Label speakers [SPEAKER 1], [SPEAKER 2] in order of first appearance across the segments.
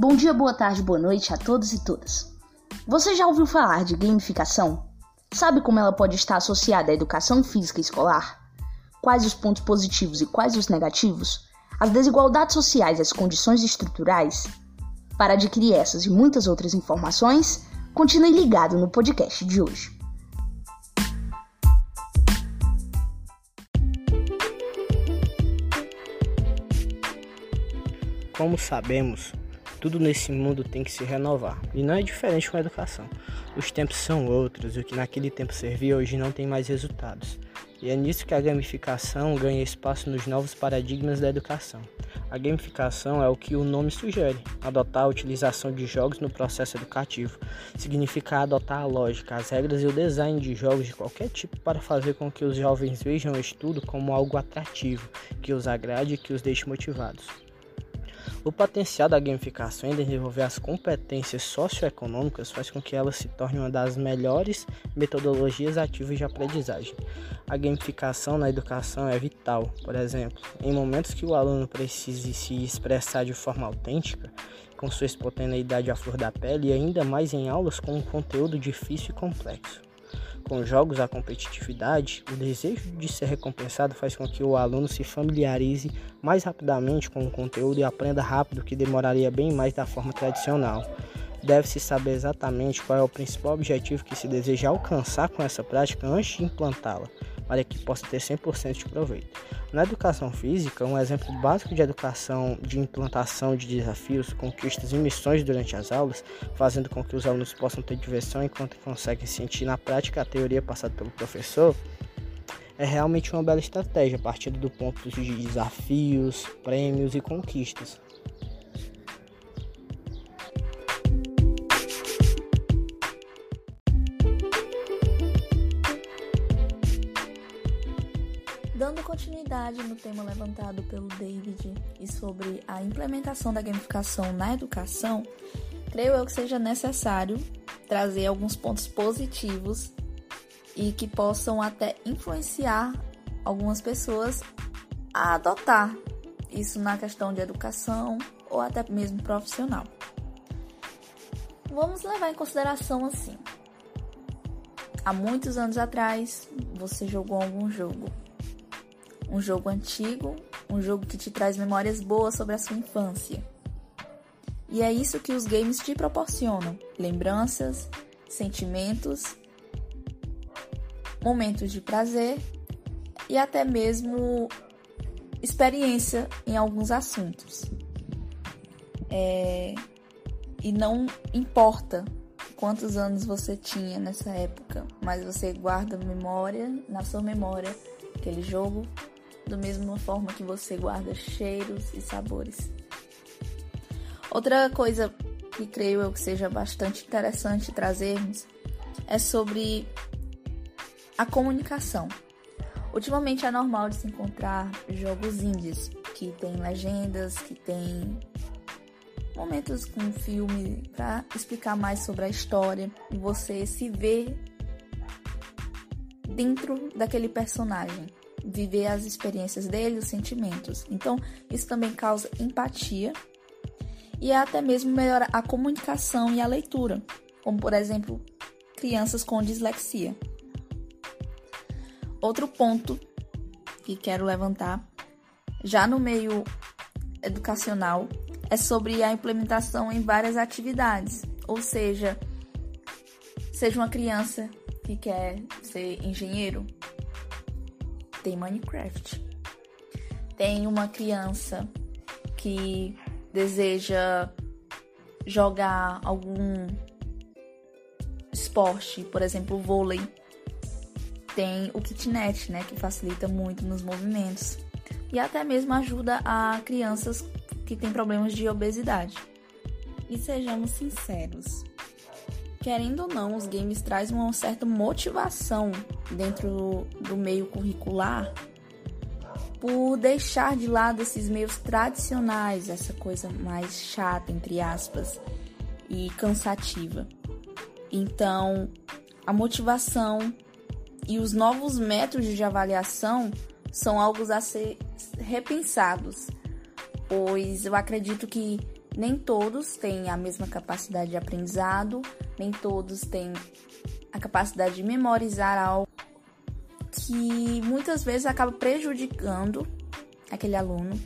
[SPEAKER 1] Bom dia, boa tarde, boa noite a todos e todas. Você já ouviu falar de gamificação? Sabe como ela pode estar associada à educação física escolar? Quais os pontos positivos e quais os negativos? As desigualdades sociais e as condições estruturais? Para adquirir essas e muitas outras informações, continue ligado no podcast de hoje.
[SPEAKER 2] Como sabemos, tudo nesse mundo tem que se renovar. E não é diferente com a educação. Os tempos são outros, e o que naquele tempo servia hoje não tem mais resultados. E é nisso que a gamificação ganha espaço nos novos paradigmas da educação. A gamificação é o que o nome sugere: adotar a utilização de jogos no processo educativo. Significa adotar a lógica, as regras e o design de jogos de qualquer tipo para fazer com que os jovens vejam o estudo como algo atrativo, que os agrade e que os deixe motivados. O potencial da gamificação em desenvolver as competências socioeconômicas faz com que ela se torne uma das melhores metodologias ativas de aprendizagem. A gamificação na educação é vital, por exemplo, em momentos que o aluno precise se expressar de forma autêntica, com sua espontaneidade à flor da pele e ainda mais em aulas com um conteúdo difícil e complexo. Com jogos à competitividade, o desejo de ser recompensado faz com que o aluno se familiarize mais rapidamente com o conteúdo e aprenda rápido, que demoraria bem mais da forma tradicional. Deve-se saber exatamente qual é o principal objetivo que se deseja alcançar com essa prática antes de implantá-la para que possa ter 100% de proveito. Na educação física, um exemplo básico de educação de implantação de desafios, conquistas e missões durante as aulas, fazendo com que os alunos possam ter diversão enquanto conseguem sentir na prática a teoria passada pelo professor, é realmente uma bela estratégia, partindo do ponto de desafios, prêmios e conquistas.
[SPEAKER 3] No tema levantado pelo David e sobre a implementação da gamificação na educação, creio eu que seja necessário trazer alguns pontos positivos e que possam até influenciar algumas pessoas a adotar isso na questão de educação ou até mesmo profissional. Vamos levar em consideração assim. Há muitos anos atrás, você jogou algum jogo um jogo antigo, um jogo que te traz memórias boas sobre a sua infância. E é isso que os games te proporcionam: lembranças, sentimentos, momentos de prazer e até mesmo experiência em alguns assuntos. É... E não importa quantos anos você tinha nessa época, mas você guarda memória, na sua memória, aquele jogo da mesma forma que você guarda cheiros e sabores. Outra coisa que creio eu que seja bastante interessante trazermos é sobre a comunicação. Ultimamente é normal de se encontrar jogos indies que tem legendas, que tem momentos com filme para explicar mais sobre a história e você se vê dentro daquele personagem viver as experiências dele, os sentimentos. Então, isso também causa empatia e até mesmo melhora a comunicação e a leitura, como por exemplo, crianças com dislexia. Outro ponto que quero levantar, já no meio educacional, é sobre a implementação em várias atividades, ou seja, seja uma criança que quer ser engenheiro, tem Minecraft. Tem uma criança que deseja jogar algum esporte, por exemplo, vôlei. Tem o kitnet, né, que facilita muito nos movimentos e até mesmo ajuda a crianças que têm problemas de obesidade. E sejamos sinceros, querendo ou não, os games trazem uma certa motivação dentro do meio curricular por deixar de lado esses meios tradicionais, essa coisa mais chata, entre aspas, e cansativa. Então, a motivação e os novos métodos de avaliação são algo a ser repensados, pois eu acredito que nem todos têm a mesma capacidade de aprendizado, nem todos têm a capacidade de memorizar algo que muitas vezes acaba prejudicando aquele aluno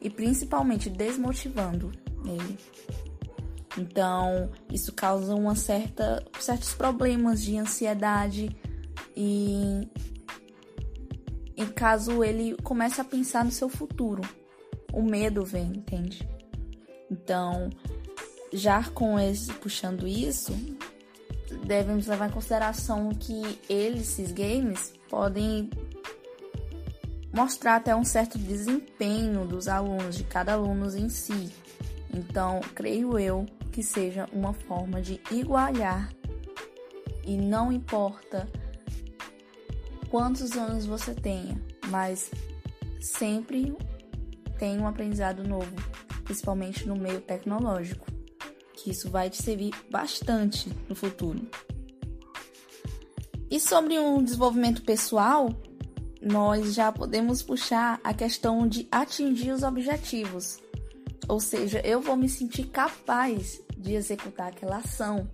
[SPEAKER 3] e principalmente desmotivando ele. Então, isso causa uma certa, certos problemas de ansiedade e em caso ele comece a pensar no seu futuro. O medo vem, entende? Então, já com esse puxando isso, devemos levar em consideração que eles, esses games, podem mostrar até um certo desempenho dos alunos, de cada aluno em si. Então, creio eu que seja uma forma de igualar e não importa quantos anos você tenha, mas sempre tem um aprendizado novo, principalmente no meio tecnológico, que isso vai te servir bastante no futuro. E sobre um desenvolvimento pessoal, nós já podemos puxar a questão de atingir os objetivos. Ou seja, eu vou me sentir capaz de executar aquela ação.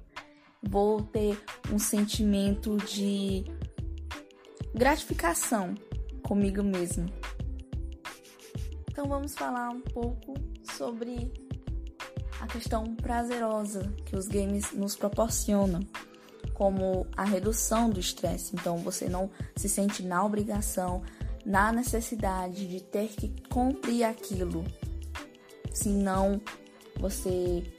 [SPEAKER 3] Vou ter um sentimento de gratificação comigo mesmo. Então vamos falar um pouco sobre a questão prazerosa que os games nos proporcionam, como a redução do estresse. Então você não se sente na obrigação, na necessidade de ter que cumprir aquilo, senão você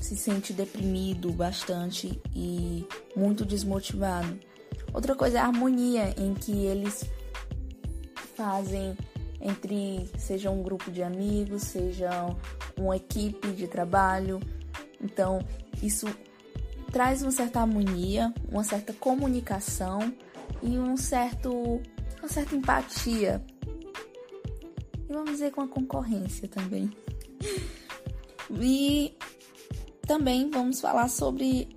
[SPEAKER 3] se sente deprimido bastante e muito desmotivado. Outra coisa é a harmonia em que eles fazem entre seja um grupo de amigos, seja uma equipe de trabalho. Então, isso traz uma certa harmonia, uma certa comunicação e um certo uma certa empatia e vamos dizer com a concorrência também. E também vamos falar sobre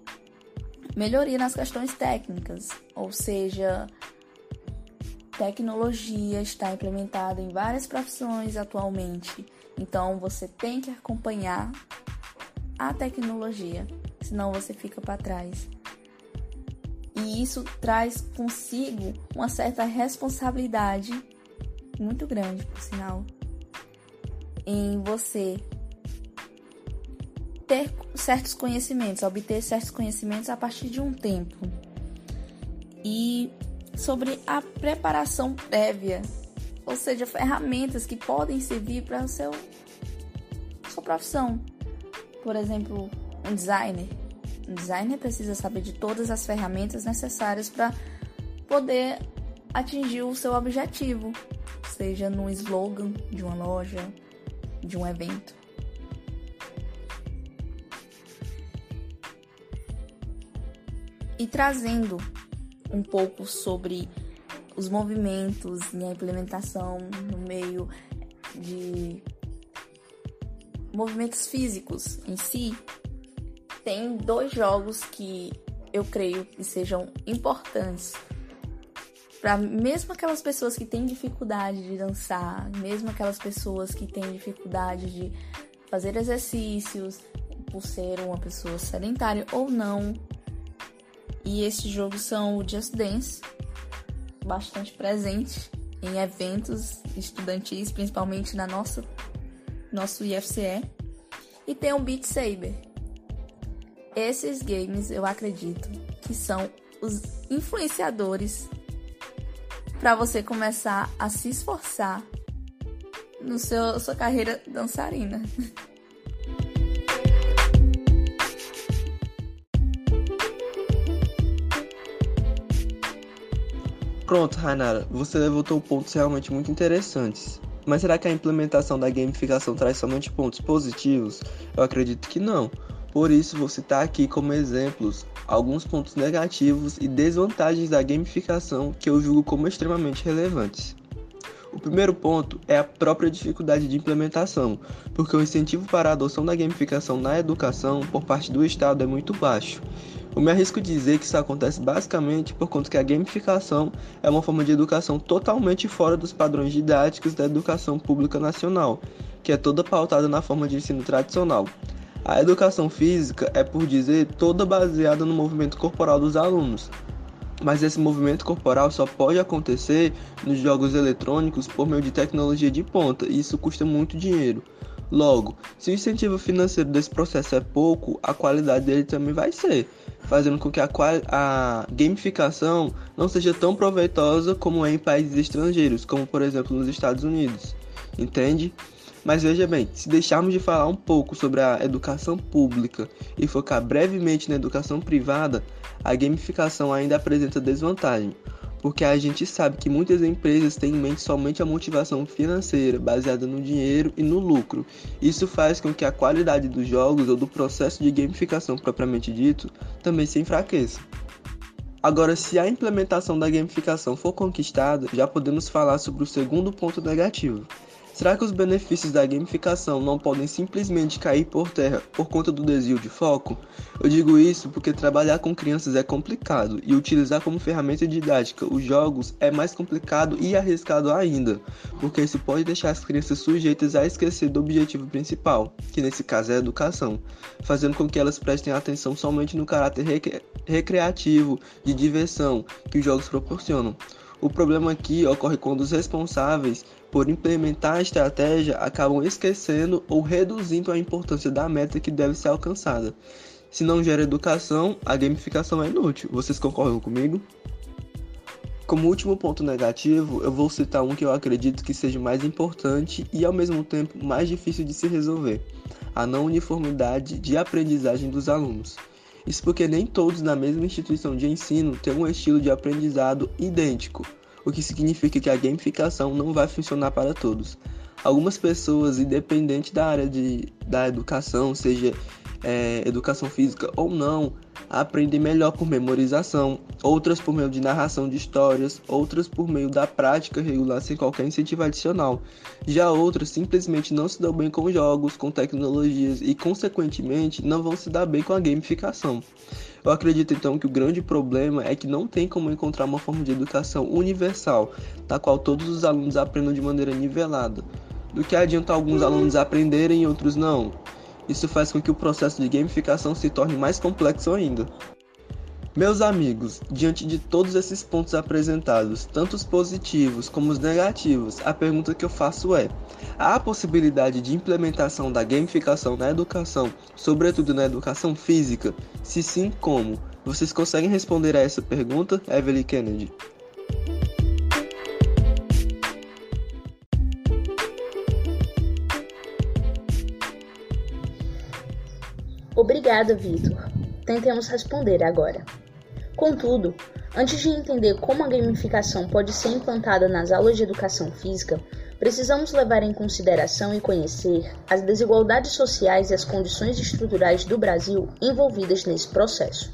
[SPEAKER 3] melhoria nas questões técnicas, ou seja, tecnologia está implementada em várias profissões atualmente. Então você tem que acompanhar a tecnologia, senão você fica para trás. E isso traz consigo uma certa responsabilidade muito grande, por sinal, em você ter certos conhecimentos, obter certos conhecimentos a partir de um tempo. E sobre a preparação prévia, ou seja, ferramentas que podem servir para seu sua profissão. Por exemplo, um designer. Um designer precisa saber de todas as ferramentas necessárias para poder atingir o seu objetivo seja no slogan de uma loja, de um evento. E trazendo um pouco sobre os movimentos e a implementação no meio de movimentos físicos em si, tem dois jogos que eu creio que sejam importantes para mesmo aquelas pessoas que têm dificuldade de dançar, mesmo aquelas pessoas que têm dificuldade de fazer exercícios por ser uma pessoa sedentária ou não. E esses jogos são o Just Dance, bastante presente em eventos estudantis, principalmente na nossa nosso IFCE, e tem o Beat Saber. Esses games eu acredito que são os influenciadores para você começar a se esforçar no seu sua carreira dançarina.
[SPEAKER 4] Pronto, Rainara, você levantou pontos realmente muito interessantes. Mas será que a implementação da gamificação traz somente pontos positivos? Eu acredito que não. Por isso, vou citar aqui como exemplos alguns pontos negativos e desvantagens da gamificação que eu julgo como extremamente relevantes. O primeiro ponto é a própria dificuldade de implementação, porque o incentivo para a adoção da gamificação na educação por parte do Estado é muito baixo. Eu me arrisco a dizer que isso acontece basicamente por conta que a gamificação é uma forma de educação totalmente fora dos padrões didáticos da educação pública nacional, que é toda pautada na forma de ensino tradicional. A educação física é, por dizer, toda baseada no movimento corporal dos alunos. Mas esse movimento corporal só pode acontecer nos jogos eletrônicos por meio de tecnologia de ponta, e isso custa muito dinheiro. Logo, se o incentivo financeiro desse processo é pouco, a qualidade dele também vai ser, fazendo com que a, a gamificação não seja tão proveitosa como é em países estrangeiros, como por exemplo nos Estados Unidos. Entende? Mas veja bem, se deixarmos de falar um pouco sobre a educação pública e focar brevemente na educação privada, a gamificação ainda apresenta desvantagem, porque a gente sabe que muitas empresas têm em mente somente a motivação financeira, baseada no dinheiro e no lucro. Isso faz com que a qualidade dos jogos ou do processo de gamificação propriamente dito também se enfraqueça. Agora, se a implementação da gamificação for conquistada, já podemos falar sobre o segundo ponto negativo, Será que os benefícios da gamificação não podem simplesmente cair por terra por conta do desvio de foco? Eu digo isso porque trabalhar com crianças é complicado e utilizar como ferramenta didática os jogos é mais complicado e arriscado ainda, porque isso pode deixar as crianças sujeitas a esquecer do objetivo principal, que nesse caso é a educação, fazendo com que elas prestem atenção somente no caráter recre recreativo, de diversão que os jogos proporcionam. O problema aqui ocorre quando os responsáveis por implementar a estratégia, acabam esquecendo ou reduzindo a importância da meta que deve ser alcançada. Se não gera educação, a gamificação é inútil. Vocês concordam comigo? Como último ponto negativo, eu vou citar um que eu acredito que seja mais importante e ao mesmo tempo mais difícil de se resolver: a não uniformidade de aprendizagem dos alunos. Isso porque nem todos na mesma instituição de ensino têm um estilo de aprendizado idêntico o que significa que a gamificação não vai funcionar para todos. Algumas pessoas, independente da área de, da educação, seja é, educação física ou não, aprendem melhor por memorização, outras por meio de narração de histórias, outras por meio da prática regular sem qualquer incentivo adicional. Já outras simplesmente não se dão bem com jogos, com tecnologias e, consequentemente, não vão se dar bem com a gamificação. Eu acredito então que o grande problema é que não tem como encontrar uma forma de educação universal, da qual todos os alunos aprendam de maneira nivelada. Do que adianta alguns alunos aprenderem e outros não? Isso faz com que o processo de gamificação se torne mais complexo ainda. Meus amigos, diante de todos esses pontos apresentados, tanto os positivos como os negativos, a pergunta que eu faço é: há a possibilidade de implementação da gamificação na educação, sobretudo na educação física? Se sim, como? Vocês conseguem responder a essa pergunta, Evelyn Kennedy?
[SPEAKER 1] Obrigada, Vitor. Tentemos responder agora. Contudo, antes de entender como a gamificação pode ser implantada nas aulas de educação física, precisamos levar em consideração e conhecer as desigualdades sociais e as condições estruturais do Brasil envolvidas nesse processo.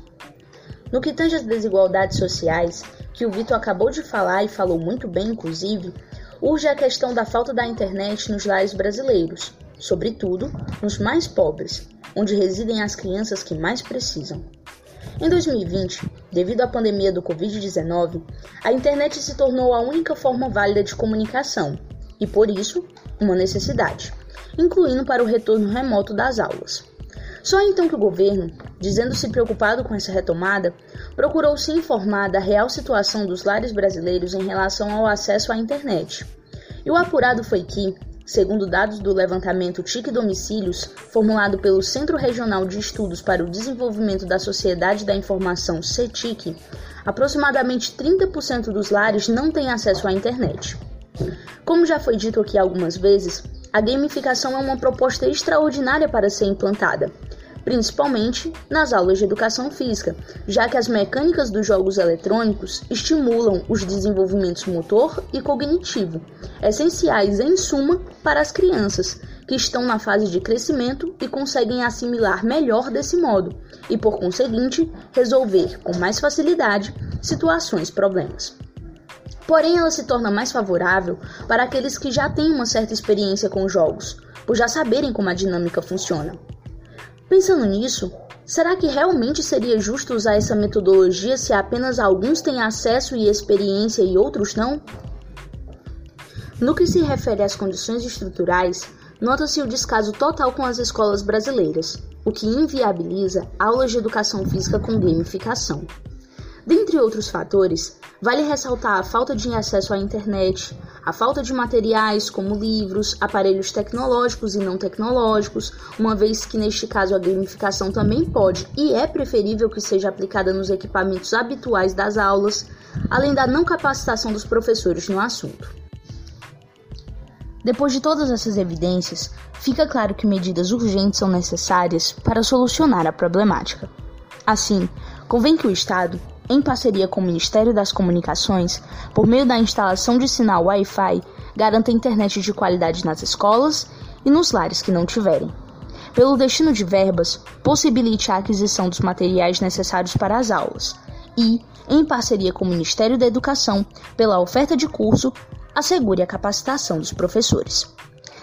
[SPEAKER 1] No que tange às desigualdades sociais, que o Vitor acabou de falar e falou muito bem, inclusive, urge a questão da falta da internet nos lares brasileiros, sobretudo nos mais pobres, onde residem as crianças que mais precisam. Em 2020, devido à pandemia do Covid-19, a internet se tornou a única forma válida de comunicação e, por isso, uma necessidade, incluindo para o retorno remoto das aulas. Só então que o governo, dizendo-se preocupado com essa retomada, procurou se informar da real situação dos lares brasileiros em relação ao acesso à internet. E o apurado foi que, Segundo dados do levantamento TIC Domicílios, formulado pelo Centro Regional de Estudos para o Desenvolvimento da Sociedade da Informação, CETIC, aproximadamente 30% dos lares não têm acesso à internet. Como já foi dito aqui algumas vezes, a gamificação é uma proposta extraordinária para ser implantada, principalmente nas aulas de educação física, já que as mecânicas dos jogos eletrônicos estimulam os desenvolvimentos motor e cognitivo, essenciais em suma para as crianças, que estão na fase de crescimento e conseguem assimilar melhor desse modo e, por conseguinte, resolver com mais facilidade situações problemas. Porém, ela se torna mais favorável para aqueles que já têm uma certa experiência com jogos, por já saberem como a dinâmica funciona. Pensando nisso, será que realmente seria justo usar essa metodologia se apenas alguns têm acesso e experiência e outros não? No que se refere às condições estruturais, nota-se o descaso total com as escolas brasileiras, o que inviabiliza aulas de educação física com gamificação. Dentre outros fatores, vale ressaltar a falta de acesso à internet, a falta de materiais como livros, aparelhos tecnológicos e não tecnológicos, uma vez que neste caso a gamificação também pode e é preferível que seja aplicada nos equipamentos habituais das aulas, além da não capacitação dos professores no assunto. Depois de todas essas evidências, fica claro que medidas urgentes são necessárias para solucionar a problemática. Assim, convém que o Estado em parceria com o Ministério das Comunicações, por meio da instalação de sinal Wi-Fi, garanta internet de qualidade nas escolas e nos lares que não tiverem. Pelo destino de verbas, possibilite a aquisição dos materiais necessários para as aulas e, em parceria com o Ministério da Educação, pela oferta de curso, assegure a capacitação dos professores.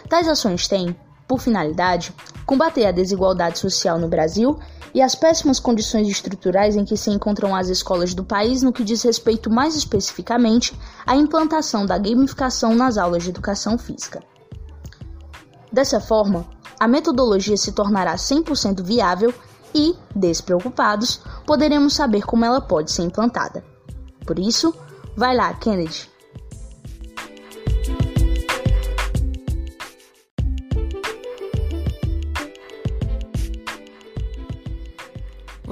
[SPEAKER 1] Tais ações têm, por finalidade, combater a desigualdade social no Brasil e as péssimas condições estruturais em que se encontram as escolas do país no que diz respeito mais especificamente à implantação da gamificação nas aulas de educação física. Dessa forma, a metodologia se tornará 100% viável e, despreocupados, poderemos saber como ela pode ser implantada. Por isso, vai lá, Kennedy!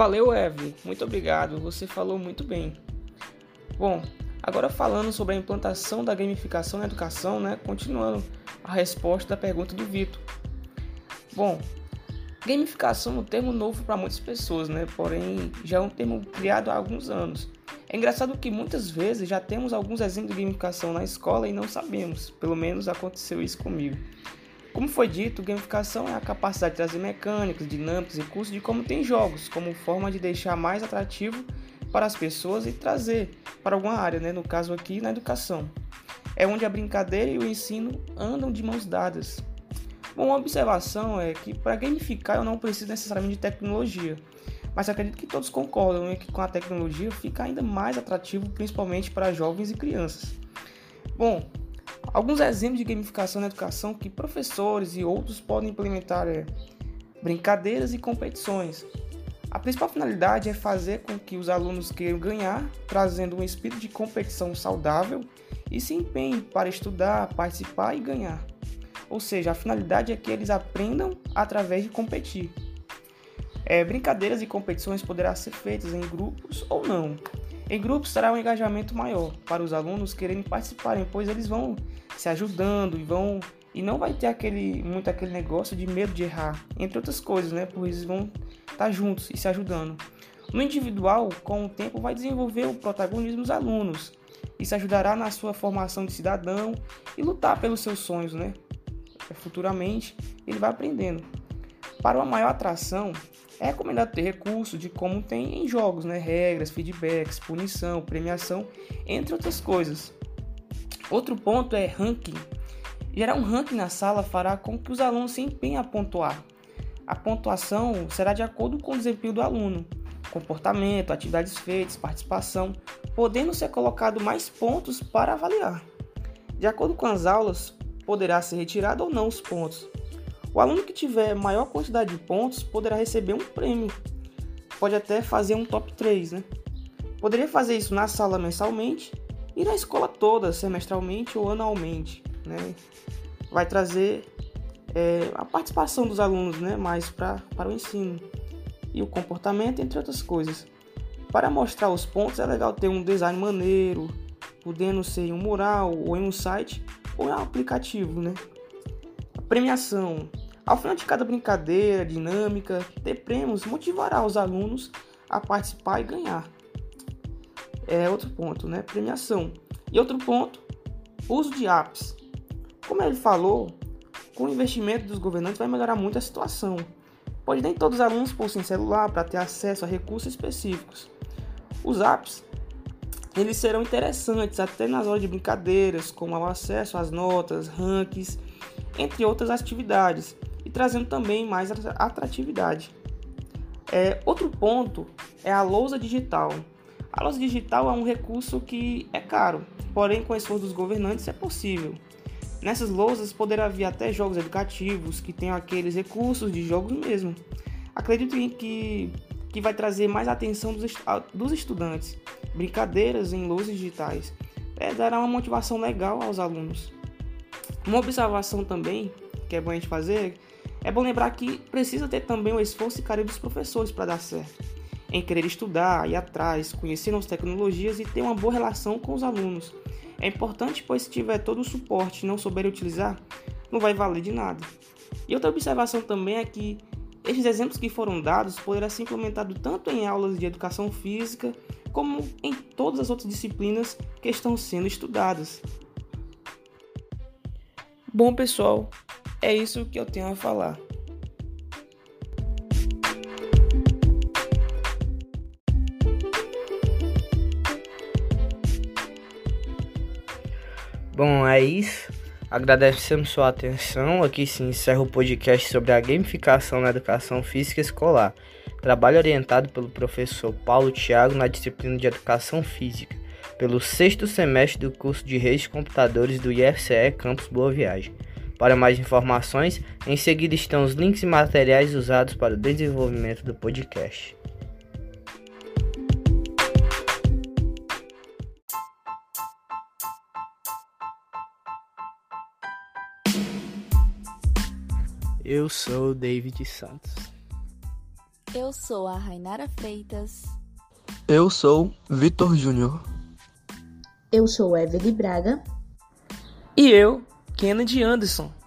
[SPEAKER 5] Valeu, Eve. Muito obrigado. Você falou muito bem. Bom, agora falando sobre a implantação da gamificação na educação, né? Continuando a resposta da pergunta do Vitor. Bom, gamificação é um termo novo para muitas pessoas, né? Porém, já é um termo criado há alguns anos. É engraçado que muitas vezes já temos alguns exemplos de gamificação na escola e não sabemos. Pelo menos aconteceu isso comigo. Como foi dito, gamificação é a capacidade de trazer mecânicas, dinâmicas e recursos de como tem jogos, como forma de deixar mais atrativo para as pessoas e trazer para alguma área, né? no caso aqui na educação. É onde a brincadeira e o ensino andam de mãos dadas. Bom, uma observação é que para gamificar eu não preciso necessariamente de tecnologia, mas acredito que todos concordam né, que com a tecnologia fica ainda mais atrativo, principalmente para jovens e crianças. Bom, Alguns exemplos de gamificação na educação que professores e outros podem implementar é brincadeiras e competições. A principal finalidade é fazer com que os alunos queiram ganhar, trazendo um espírito de competição saudável e se empenhem para estudar, participar e ganhar. Ou seja, a finalidade é que eles aprendam através de competir. É, brincadeiras e competições poderão ser feitas em grupos ou não, em grupos terá um engajamento maior para os alunos quererem participarem, pois eles vão se ajudando e vão e não vai ter aquele muito aquele negócio de medo de errar, entre outras coisas, né? Pois eles vão estar juntos e se ajudando. No individual, com o tempo, vai desenvolver o protagonismo dos alunos. Isso ajudará na sua formação de cidadão e lutar pelos seus sonhos, né? Futuramente, ele vai aprendendo. Para uma maior atração, é recomendado ter recurso de como tem em jogos, né? regras, feedbacks, punição, premiação, entre outras coisas. Outro ponto é ranking. Gerar um ranking na sala fará com que os alunos se empenhem a pontuar. A pontuação será de acordo com o desempenho do aluno, comportamento, atividades feitas, participação, podendo ser colocado mais pontos para avaliar. De acordo com as aulas, poderá ser retirado ou não os pontos. O aluno que tiver maior quantidade de pontos poderá receber um prêmio. Pode até fazer um top 3, né? Poderia fazer isso na sala mensalmente e na escola toda, semestralmente ou anualmente, né? Vai trazer é, a participação dos alunos, né? Mais pra, para o ensino e o comportamento, entre outras coisas. Para mostrar os pontos é legal ter um design maneiro, podendo ser em um mural ou em um site ou em um aplicativo, né? A premiação ao final de cada brincadeira, dinâmica, ter prêmios motivará os alunos a participar e ganhar. É outro ponto, né? Premiação. E outro ponto, uso de apps. Como ele falou, com o investimento dos governantes vai melhorar muito a situação. Pois nem todos os alunos possuem celular para ter acesso a recursos específicos. Os apps eles serão interessantes até nas horas de brincadeiras, como o acesso às notas, rankings, entre outras atividades e trazendo também mais atratividade. É, outro ponto é a lousa digital. A lousa digital é um recurso que é caro, porém com esforço dos governantes é possível. Nessas lousas poderá haver até jogos educativos que tenham aqueles recursos de jogos mesmo. Acredito que, que vai trazer mais atenção dos, dos estudantes. Brincadeiras em lousas digitais é, dará uma motivação legal aos alunos. Uma observação também que é bom a gente fazer é bom lembrar que precisa ter também o esforço e carinho dos professores para dar certo. Em querer estudar, ir atrás, conhecer novas tecnologias e ter uma boa relação com os alunos. É importante, pois se tiver todo o suporte e não souber utilizar, não vai valer de nada. E outra observação também é que estes exemplos que foram dados poderão ser implementados tanto em aulas de educação física como em todas as outras disciplinas que estão sendo estudadas. Bom, pessoal, é isso que eu tenho a falar.
[SPEAKER 2] Bom, é isso. Agradecemos sua atenção. Aqui se encerra o podcast sobre a gamificação na educação física escolar. Trabalho orientado pelo professor Paulo Thiago na disciplina de Educação Física, pelo sexto semestre do curso de Redes de Computadores do IFCE Campus Boa Viagem. Para mais informações, em seguida estão os links e materiais usados para o desenvolvimento do podcast. Eu sou David Santos.
[SPEAKER 3] Eu sou a Rainara Freitas.
[SPEAKER 4] Eu sou Vitor Júnior.
[SPEAKER 1] Eu sou Evelyn Braga.
[SPEAKER 5] E eu, Kennedy Anderson.